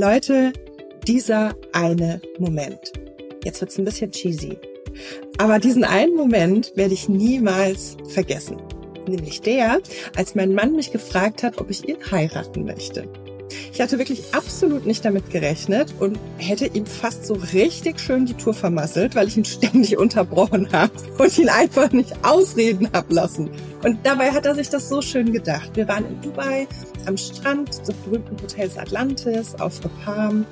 Leute, dieser eine Moment. Jetzt wird's ein bisschen cheesy. Aber diesen einen Moment werde ich niemals vergessen. Nämlich der, als mein Mann mich gefragt hat, ob ich ihn heiraten möchte. Ich hatte wirklich absolut nicht damit gerechnet und hätte ihm fast so richtig schön die Tour vermasselt, weil ich ihn ständig unterbrochen habe und ihn einfach nicht ausreden hab lassen. Und dabei hat er sich das so schön gedacht. Wir waren in Dubai am Strand des berühmten Hotels Atlantis auf The Palm.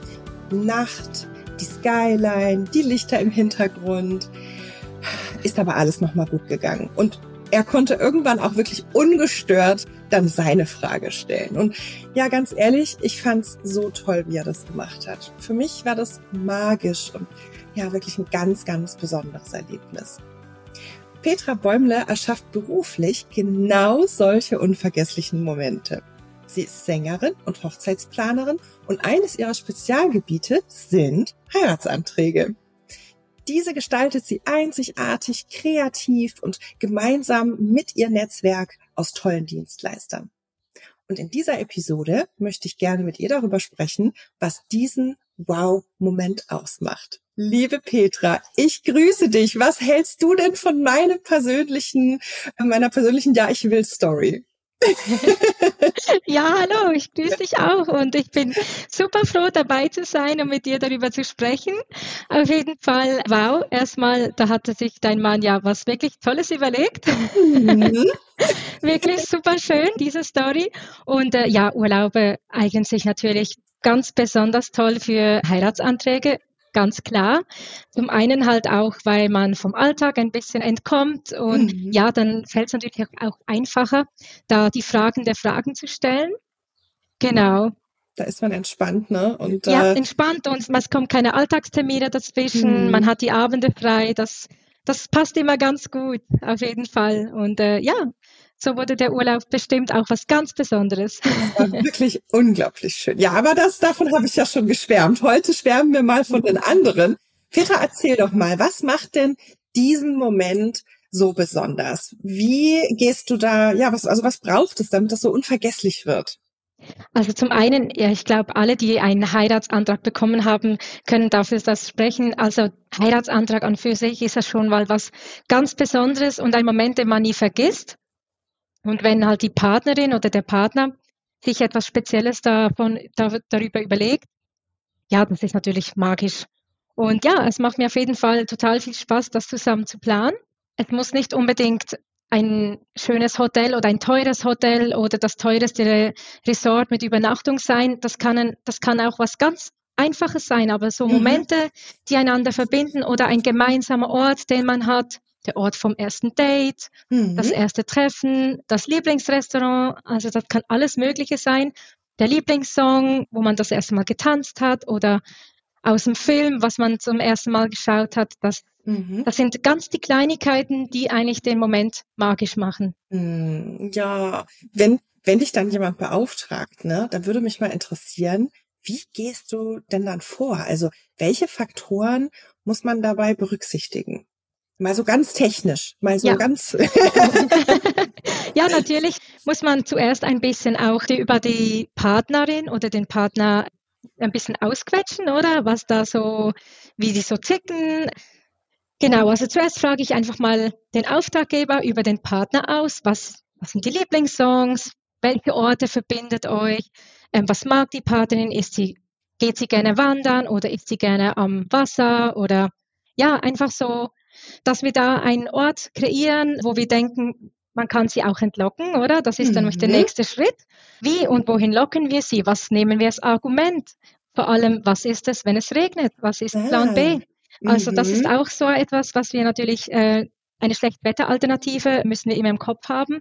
Nacht, die Skyline, die Lichter im Hintergrund. Ist aber alles nochmal gut gegangen. Und er konnte irgendwann auch wirklich ungestört dann seine Frage stellen. Und ja, ganz ehrlich, ich fand's so toll, wie er das gemacht hat. Für mich war das magisch und ja, wirklich ein ganz, ganz besonderes Erlebnis. Petra Bäumle erschafft beruflich genau solche unvergesslichen Momente. Sie ist Sängerin und Hochzeitsplanerin und eines ihrer Spezialgebiete sind Heiratsanträge. Diese gestaltet sie einzigartig, kreativ und gemeinsam mit ihr Netzwerk aus tollen Dienstleistern. Und in dieser Episode möchte ich gerne mit ihr darüber sprechen, was diesen Wow-Moment ausmacht. Liebe Petra, ich grüße dich. Was hältst du denn von meinem persönlichen, meiner persönlichen Ja, ich will Story? ja, hallo, ich grüße dich auch und ich bin super froh dabei zu sein und mit dir darüber zu sprechen. Auf jeden Fall, wow, erstmal, da hatte sich dein Mann ja was wirklich Tolles überlegt. Mhm. wirklich super schön, diese Story. Und äh, ja, Urlaube eignen sich natürlich ganz besonders toll für Heiratsanträge ganz klar. Zum einen halt auch, weil man vom Alltag ein bisschen entkommt und mhm. ja, dann fällt es natürlich auch einfacher, da die Fragen der Fragen zu stellen. Genau. Da ist man entspannt, ne? Und, ja, äh, entspannt und es kommt keine Alltagstermine dazwischen, mhm. man hat die Abende frei, das, das passt immer ganz gut, auf jeden Fall. Und äh, ja, so wurde der Urlaub bestimmt auch was ganz Besonderes. Wirklich unglaublich schön. Ja, aber das, davon habe ich ja schon geschwärmt. Heute schwärmen wir mal von den anderen. Peter, erzähl doch mal, was macht denn diesen Moment so besonders? Wie gehst du da, ja, was, also was braucht es, damit das so unvergesslich wird? Also zum einen, ja, ich glaube, alle, die einen Heiratsantrag bekommen haben, können dafür das sprechen. Also Heiratsantrag an für sich ist ja schon mal was ganz Besonderes und ein Moment, den man nie vergisst. Und wenn halt die Partnerin oder der Partner sich etwas Spezielles davon, da, darüber überlegt, ja, das ist natürlich magisch. Und ja, es macht mir auf jeden Fall total viel Spaß, das zusammen zu planen. Es muss nicht unbedingt ein schönes Hotel oder ein teures Hotel oder das teuerste Resort mit Übernachtung sein. Das kann, das kann auch was ganz Einfaches sein, aber so mhm. Momente, die einander verbinden oder ein gemeinsamer Ort, den man hat, der Ort vom ersten Date, mhm. das erste Treffen, das Lieblingsrestaurant, also das kann alles Mögliche sein. Der Lieblingssong, wo man das erste Mal getanzt hat oder aus dem Film, was man zum ersten Mal geschaut hat, das, mhm. das sind ganz die Kleinigkeiten, die eigentlich den Moment magisch machen. Mhm. Ja, wenn, wenn dich dann jemand beauftragt, ne, dann würde mich mal interessieren, wie gehst du denn dann vor? Also welche Faktoren muss man dabei berücksichtigen? Mal so ganz technisch, mal so ja. ganz. ja, natürlich muss man zuerst ein bisschen auch die, über die Partnerin oder den Partner ein bisschen ausquetschen, oder? Was da so, wie die so zicken. Genau, also zuerst frage ich einfach mal den Auftraggeber über den Partner aus. Was, was sind die Lieblingssongs? Welche Orte verbindet euch? Ähm, was mag die Partnerin? Ist sie, geht sie gerne wandern oder ist sie gerne am Wasser oder ja, einfach so dass wir da einen Ort kreieren, wo wir denken, man kann sie auch entlocken, oder? Das ist dann mhm. der nächste Schritt. Wie und wohin locken wir sie? Was nehmen wir als Argument? Vor allem, was ist es, wenn es regnet? Was ist ah. Plan B? Also das ist mhm. auch so etwas, was wir natürlich, äh, eine Schlechtwetteralternative müssen wir immer im Kopf haben.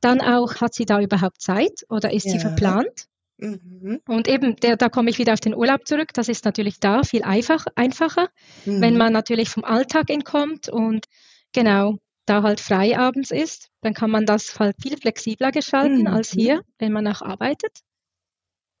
Dann auch, hat sie da überhaupt Zeit oder ist ja. sie verplant? Mhm. Und eben, der, da komme ich wieder auf den Urlaub zurück. Das ist natürlich da viel einfach, einfacher, mhm. wenn man natürlich vom Alltag entkommt und genau da halt frei abends ist. Dann kann man das halt viel flexibler gestalten mhm. als hier, wenn man auch arbeitet.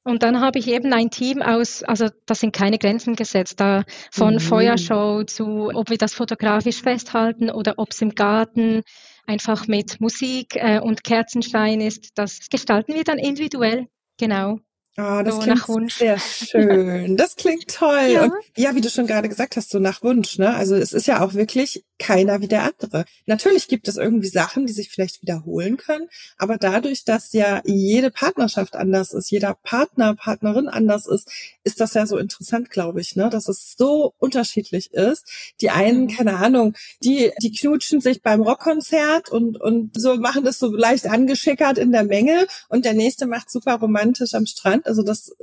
Und dann habe ich eben ein Team aus, also da sind keine Grenzen gesetzt, da von mhm. Feuershow zu, ob wir das fotografisch festhalten oder ob es im Garten einfach mit Musik äh, und Kerzenschein ist. Das gestalten wir dann individuell Genau. Oh, das so klingt sehr schön. Das klingt toll. Ja. Und ja, wie du schon gerade gesagt hast, so nach Wunsch, ne? Also es ist ja auch wirklich keiner wie der andere. Natürlich gibt es irgendwie Sachen, die sich vielleicht wiederholen können, aber dadurch, dass ja jede Partnerschaft anders ist, jeder Partner, Partnerin anders ist, ist das ja so interessant, glaube ich, ne? Dass es so unterschiedlich ist. Die einen, mhm. keine Ahnung, die, die knutschen sich beim Rockkonzert und, und so machen das so leicht angeschickert in der Menge und der nächste macht super romantisch am Strand. Also das,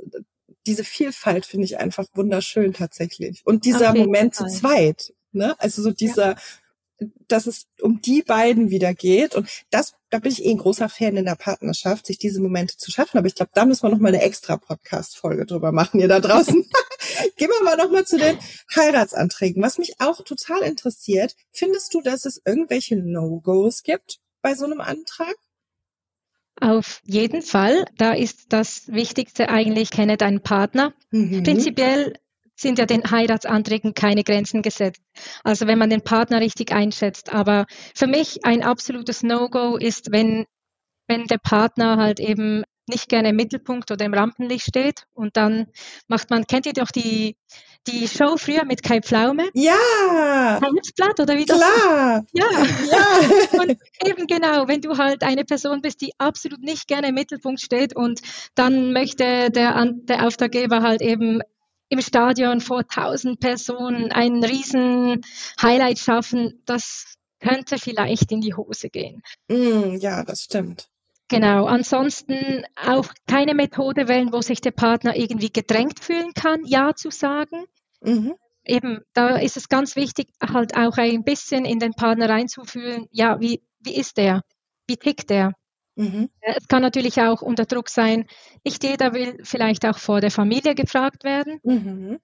diese Vielfalt finde ich einfach wunderschön tatsächlich. Und dieser Moment Fall. zu zweit, ne? Also so dieser, ja. dass es um die beiden wieder geht. Und das, da bin ich eh ein großer Fan in der Partnerschaft, sich diese Momente zu schaffen. Aber ich glaube, da müssen wir noch mal eine extra Podcast-Folge drüber machen, ihr da draußen. Gehen wir mal noch mal zu den Heiratsanträgen. Was mich auch total interessiert, findest du, dass es irgendwelche No-Gos gibt bei so einem Antrag? Auf jeden Fall. Da ist das Wichtigste eigentlich, kenne deinen Partner. Mhm. Prinzipiell sind ja den Heiratsanträgen keine Grenzen gesetzt. Also wenn man den Partner richtig einschätzt. Aber für mich ein absolutes No-Go ist, wenn, wenn der Partner halt eben nicht gerne im Mittelpunkt oder im Rampenlicht steht und dann macht man, kennt ihr doch die, die Show früher mit Kai Pflaume? Ja! Herzblatt oder wie das? Klar! Ja! ja. und eben genau, wenn du halt eine Person bist, die absolut nicht gerne im Mittelpunkt steht und dann möchte der, der Auftraggeber halt eben im Stadion vor tausend Personen einen riesen Highlight schaffen, das könnte vielleicht in die Hose gehen. Mm, ja, das stimmt. Genau, ansonsten auch keine Methode wählen, wo sich der Partner irgendwie gedrängt fühlen kann, Ja zu sagen. Mhm. Eben, da ist es ganz wichtig, halt auch ein bisschen in den Partner reinzufühlen, ja, wie, wie ist der? Wie tickt der? Mhm. Es kann natürlich auch unter Druck sein, nicht jeder will vielleicht auch vor der Familie gefragt werden. Mhm.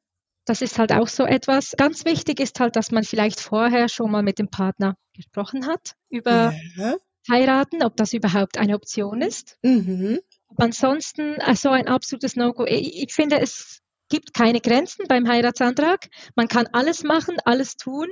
Das ist halt auch so etwas. Ganz wichtig ist halt, dass man vielleicht vorher schon mal mit dem Partner gesprochen hat über ja heiraten, ob das überhaupt eine Option ist. Mhm. Ansonsten also ein absolutes No-Go. Ich, ich finde, es gibt keine Grenzen beim Heiratsantrag. Man kann alles machen, alles tun,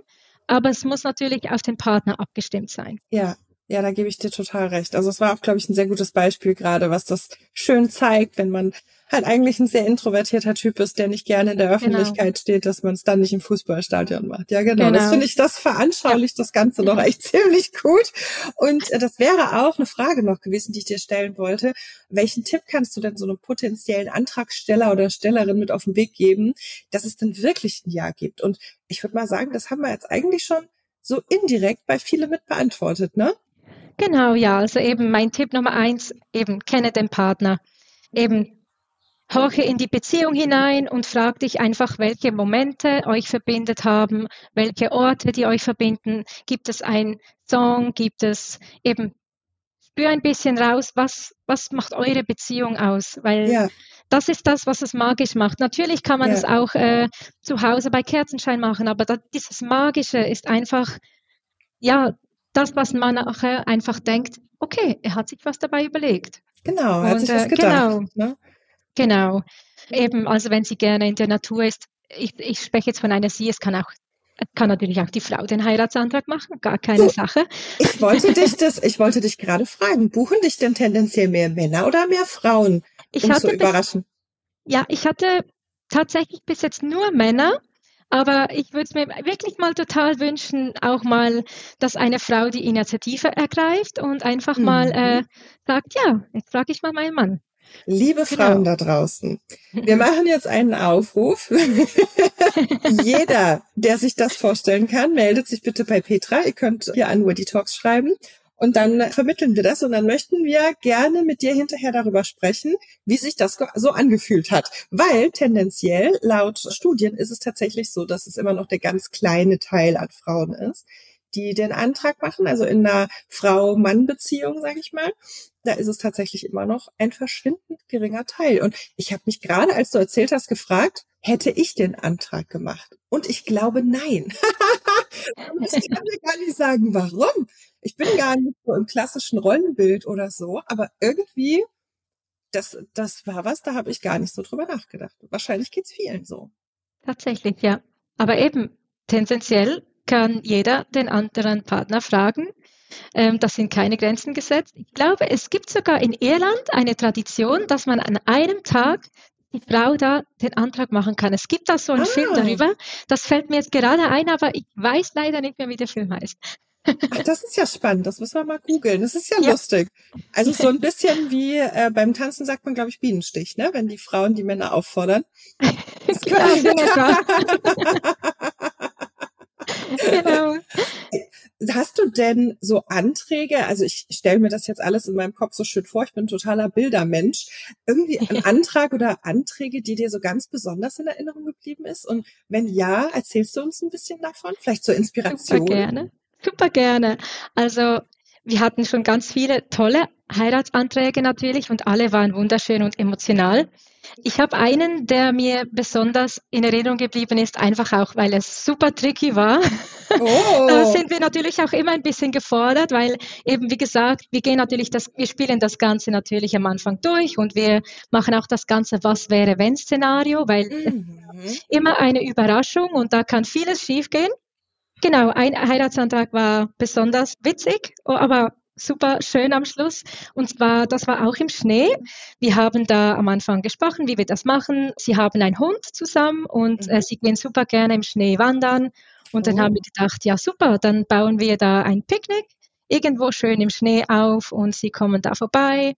aber es muss natürlich auf den Partner abgestimmt sein. Ja, ja, da gebe ich dir total recht. Also es war auch, glaube ich, ein sehr gutes Beispiel gerade, was das schön zeigt, wenn man halt eigentlich ein sehr introvertierter Typ ist, der nicht gerne in der genau. Öffentlichkeit genau. steht, dass man es dann nicht im Fußballstadion macht. Ja, genau. genau. Das finde ich, das veranschaulicht ja. das Ganze noch echt ziemlich gut. Und äh, das wäre auch eine Frage noch gewesen, die ich dir stellen wollte. Welchen Tipp kannst du denn so einem potenziellen Antragsteller oder Stellerin mit auf den Weg geben, dass es dann wirklich ein Ja gibt? Und ich würde mal sagen, das haben wir jetzt eigentlich schon so indirekt bei viele mit beantwortet, ne? Genau, ja. Also eben mein Tipp Nummer eins, eben kenne den Partner. Eben horche in die Beziehung hinein und frag dich einfach, welche Momente euch verbindet haben, welche Orte, die euch verbinden. Gibt es einen Song? Gibt es eben, spür ein bisschen raus, was, was macht eure Beziehung aus? Weil ja. das ist das, was es magisch macht. Natürlich kann man es ja. auch äh, zu Hause bei Kerzenschein machen, aber da, dieses Magische ist einfach, ja, das, was man nachher einfach denkt, okay, er hat sich was dabei überlegt. Genau, er hat sich was äh, gedacht. Genau, ne? genau. Eben, also wenn sie gerne in der Natur ist, ich, ich spreche jetzt von einer Sie, es kann auch kann natürlich auch die Frau den Heiratsantrag machen, gar keine du, Sache. Ich wollte dich das, ich wollte dich gerade fragen, buchen dich denn tendenziell mehr Männer oder mehr Frauen? Ich um hatte zu überraschen. Bis, ja, ich hatte tatsächlich bis jetzt nur Männer, aber ich würde es mir wirklich mal total wünschen, auch mal, dass eine Frau die Initiative ergreift und einfach mhm. mal äh, sagt, ja, jetzt frage ich mal meinen Mann. Liebe genau. Frauen da draußen, wir machen jetzt einen Aufruf. Jeder, der sich das vorstellen kann, meldet sich bitte bei Petra. Ihr könnt hier an Woody Talks schreiben. Und dann vermitteln wir das und dann möchten wir gerne mit dir hinterher darüber sprechen, wie sich das so angefühlt hat. Weil tendenziell laut Studien ist es tatsächlich so, dass es immer noch der ganz kleine Teil an Frauen ist, die den Antrag machen, also in einer Frau-Mann-Beziehung, sage ich mal, da ist es tatsächlich immer noch ein verschwindend geringer Teil. Und ich habe mich gerade, als du erzählt hast, gefragt, hätte ich den Antrag gemacht? Und ich glaube, nein. ich kann mir gar nicht sagen, warum. Ich bin gar nicht so im klassischen Rollenbild oder so, aber irgendwie, das, das war was, da habe ich gar nicht so drüber nachgedacht. Wahrscheinlich geht's vielen so. Tatsächlich, ja. Aber eben, tendenziell kann jeder den anderen Partner fragen, Ähm, das sind keine Grenzen gesetzt. Ich glaube, es gibt sogar in Irland eine Tradition, dass man an einem Tag die Frau da den Antrag machen kann. Es gibt da so einen ah. Film darüber. Das fällt mir jetzt gerade ein, aber ich weiß leider nicht mehr, wie der Film heißt. Ach, das ist ja spannend. Das müssen wir mal googeln. Das ist ja, ja. lustig. Also so ein bisschen wie äh, beim Tanzen sagt man, glaube ich, Bienenstich, ne? Wenn die Frauen die Männer auffordern. genau. genau. denn so Anträge? Also ich stelle mir das jetzt alles in meinem Kopf so schön vor. Ich bin totaler Bildermensch. Irgendwie ein Antrag oder Anträge, die dir so ganz besonders in Erinnerung geblieben ist? Und wenn ja, erzählst du uns ein bisschen davon? Vielleicht zur Inspiration? Super gerne. Super gerne. Also wir hatten schon ganz viele tolle Heiratsanträge natürlich und alle waren wunderschön und emotional. Ich habe einen, der mir besonders in Erinnerung geblieben ist, einfach auch, weil es super tricky war. Oh. da sind wir natürlich auch immer ein bisschen gefordert, weil eben, wie gesagt, wir gehen natürlich das, wir spielen das Ganze natürlich am Anfang durch und wir machen auch das Ganze Was wäre wenn Szenario, weil mhm. immer eine Überraschung und da kann vieles schiefgehen. Genau, ein Heiratsantrag war besonders witzig, aber super schön am Schluss. Und zwar, das war auch im Schnee. Wir haben da am Anfang gesprochen, wie wir das machen. Sie haben einen Hund zusammen und äh, mhm. sie gehen super gerne im Schnee wandern. Und dann oh. haben wir gedacht, ja super, dann bauen wir da ein Picknick irgendwo schön im Schnee auf und sie kommen da vorbei.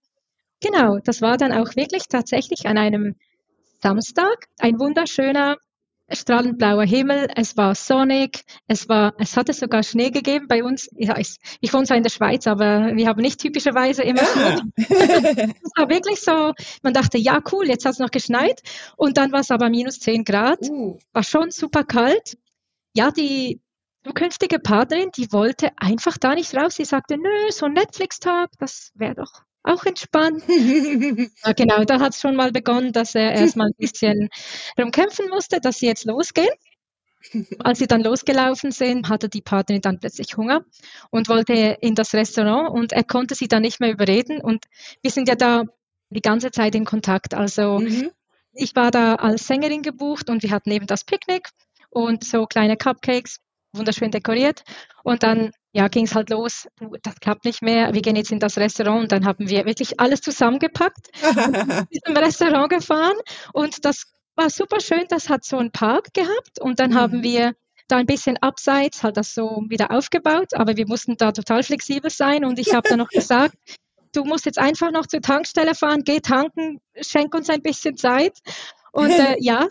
Genau, das war dann auch wirklich tatsächlich an einem Samstag ein wunderschöner strahlend blauer Himmel, es war sonnig, es war, es hatte sogar Schnee gegeben bei uns. Ja, ich, ich wohne zwar in der Schweiz, aber wir haben nicht typischerweise immer Schnee. es war wirklich so, man dachte, ja cool, jetzt hat es noch geschneit und dann war es aber minus 10 Grad, uh. war schon super kalt. Ja, die zukünftige Partnerin, die wollte einfach da nicht raus. Sie sagte, nö, so ein Netflix-Tag, das wäre doch auch entspannt. ja, genau, da hat es schon mal begonnen, dass er erstmal ein bisschen darum kämpfen musste, dass sie jetzt losgehen. Als sie dann losgelaufen sind, hatte die Partnerin dann plötzlich Hunger und wollte in das Restaurant und er konnte sie dann nicht mehr überreden und wir sind ja da die ganze Zeit in Kontakt. Also mhm. ich war da als Sängerin gebucht und wir hatten eben das Picknick und so kleine Cupcakes, wunderschön dekoriert. Und dann ja, ging es halt los, das klappt nicht mehr, wir gehen jetzt in das Restaurant. Und dann haben wir wirklich alles zusammengepackt, zum Restaurant gefahren. Und das war super schön, das hat so einen Park gehabt. Und dann mhm. haben wir da ein bisschen abseits halt das so wieder aufgebaut, aber wir mussten da total flexibel sein. Und ich habe dann noch gesagt, du musst jetzt einfach noch zur Tankstelle fahren, geh tanken, schenk uns ein bisschen Zeit und äh, ja,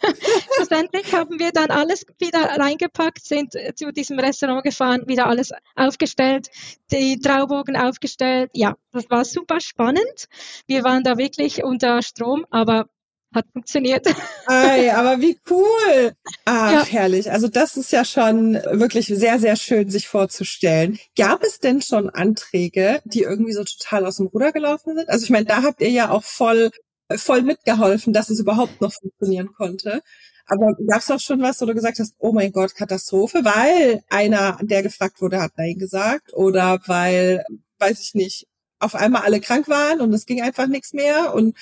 schlussendlich haben wir dann alles wieder reingepackt, sind zu diesem Restaurant gefahren, wieder alles aufgestellt, die Traubogen aufgestellt. Ja, das war super spannend. Wir waren da wirklich unter Strom, aber hat funktioniert. Ei, aber wie cool. Ach, ja. herrlich. Also das ist ja schon wirklich sehr, sehr schön, sich vorzustellen. Gab es denn schon Anträge, die irgendwie so total aus dem Ruder gelaufen sind? Also ich meine, da habt ihr ja auch voll voll mitgeholfen, dass es überhaupt noch funktionieren konnte. Aber gab es auch schon was, wo du gesagt hast, oh mein Gott, Katastrophe, weil einer, der gefragt wurde, hat Nein gesagt oder weil, weiß ich nicht, auf einmal alle krank waren und es ging einfach nichts mehr und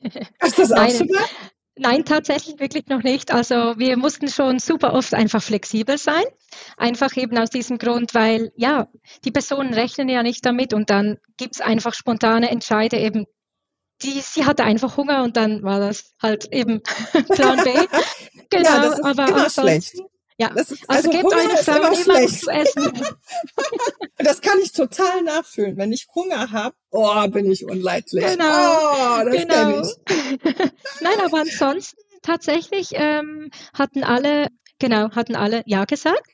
hast du das auch schon mal? Nein, tatsächlich wirklich noch nicht. Also wir mussten schon super oft einfach flexibel sein. Einfach eben aus diesem Grund, weil ja, die Personen rechnen ja nicht damit und dann gibt's einfach spontane Entscheide eben die, sie hatte einfach Hunger und dann war das halt eben Plan B. Genau, ja, das ist aber immer schlecht. Ja, ist, also, also gebt eine Frau immer, immer zu essen. das kann ich total nachfühlen. Wenn ich Hunger habe, oh, bin ich unleidlich. Genau, oh, das genau. ich. Nein, aber ansonsten tatsächlich ähm, hatten alle, genau, hatten alle Ja gesagt.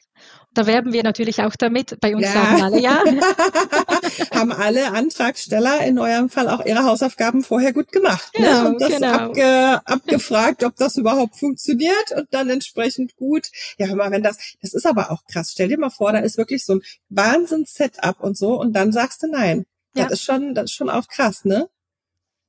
Da werben wir natürlich auch damit. Bei uns ja. sagen alle ja. Haben alle Antragsteller in eurem Fall auch ihre Hausaufgaben vorher gut gemacht. Ne? Genau, ne? Und das genau. abge, abgefragt, ob das überhaupt funktioniert und dann entsprechend gut. Ja, hör mal, wenn das, das ist aber auch krass. Stell dir mal vor, da ist wirklich so ein Wahnsinns-Setup und so und dann sagst du nein. Ja. Das ist schon, das ist schon auch krass, ne?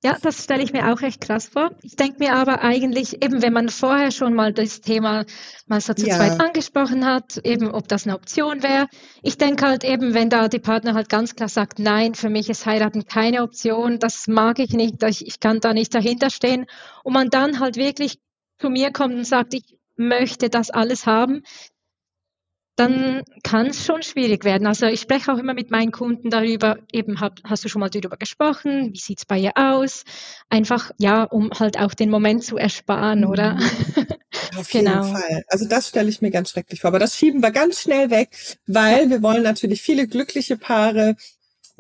Ja, das stelle ich mir auch echt krass vor. Ich denke mir aber eigentlich, eben wenn man vorher schon mal das Thema mal so zu ja. zweit angesprochen hat, eben ob das eine Option wäre. Ich denke halt eben, wenn da die Partner halt ganz klar sagt, nein, für mich ist heiraten keine Option, das mag ich nicht, ich, ich kann da nicht dahinter stehen und man dann halt wirklich zu mir kommt und sagt, ich möchte das alles haben, dann kann es schon schwierig werden. Also ich spreche auch immer mit meinen Kunden darüber, eben hab, hast du schon mal darüber gesprochen, wie sieht's bei ihr aus? Einfach, ja, um halt auch den Moment zu ersparen, oder? Mhm. Auf genau. jeden Fall. Also das stelle ich mir ganz schrecklich vor. Aber das schieben wir ganz schnell weg, weil wir wollen natürlich viele glückliche Paare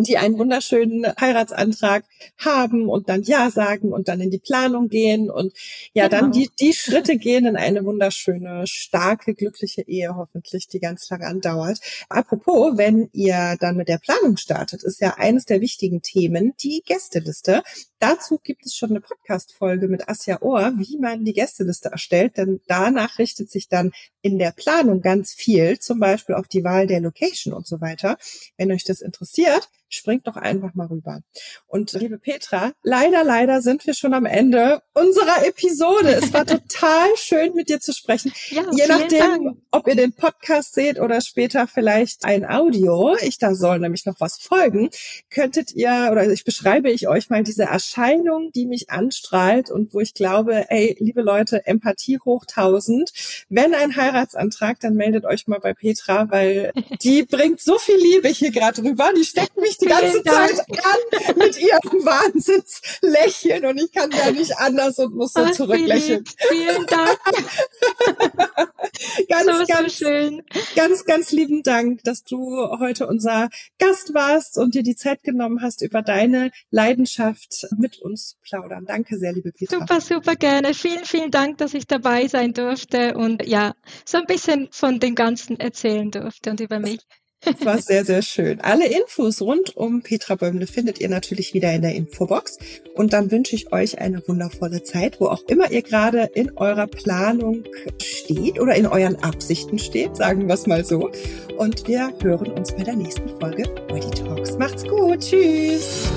die einen wunderschönen Heiratsantrag haben und dann Ja sagen und dann in die Planung gehen und ja, genau. dann die, die Schritte gehen in eine wunderschöne, starke, glückliche Ehe hoffentlich, die ganz lange andauert. Apropos, wenn ihr dann mit der Planung startet, ist ja eines der wichtigen Themen die Gästeliste. Dazu gibt es schon eine Podcast-Folge mit Asja Ohr, wie man die Gästeliste erstellt, denn danach richtet sich dann in der Planung ganz viel, zum Beispiel auf die Wahl der Location und so weiter. Wenn euch das interessiert, springt doch einfach mal rüber. Und liebe Petra, leider, leider sind wir schon am Ende unserer Episode. Es war total schön, mit dir zu sprechen. Ja, Je nachdem, Dank. ob ihr den Podcast seht oder später vielleicht ein Audio, ich da soll nämlich noch was folgen, könntet ihr, oder ich beschreibe ich euch mal diese Erscheinung, die mich anstrahlt und wo ich glaube, ey, liebe Leute, Empathie hoch tausend. Wenn ein Heiratsantrag, dann meldet euch mal bei Petra, weil die bringt so viel Liebe hier gerade rüber. Die steckt mich die ganze Zeit an mit ihrem Wahnsinnslächeln und ich kann gar nicht anders und muss so Ach, zurücklächeln. Vielen Dank. ganz, so, ganz so schön. Ganz, ganz lieben Dank, dass du heute unser Gast warst und dir die Zeit genommen hast, über deine Leidenschaft mit uns plaudern. Danke sehr, liebe Petra. Super, super gerne. Vielen, vielen Dank, dass ich dabei sein durfte und ja, so ein bisschen von dem Ganzen erzählen durfte und über mich. Das war sehr, sehr schön. Alle Infos rund um Petra Bäumle findet ihr natürlich wieder in der Infobox. Und dann wünsche ich euch eine wundervolle Zeit, wo auch immer ihr gerade in eurer Planung steht oder in euren Absichten steht, sagen wir es mal so. Und wir hören uns bei der nächsten Folge Body Talks. Macht's gut. Tschüss.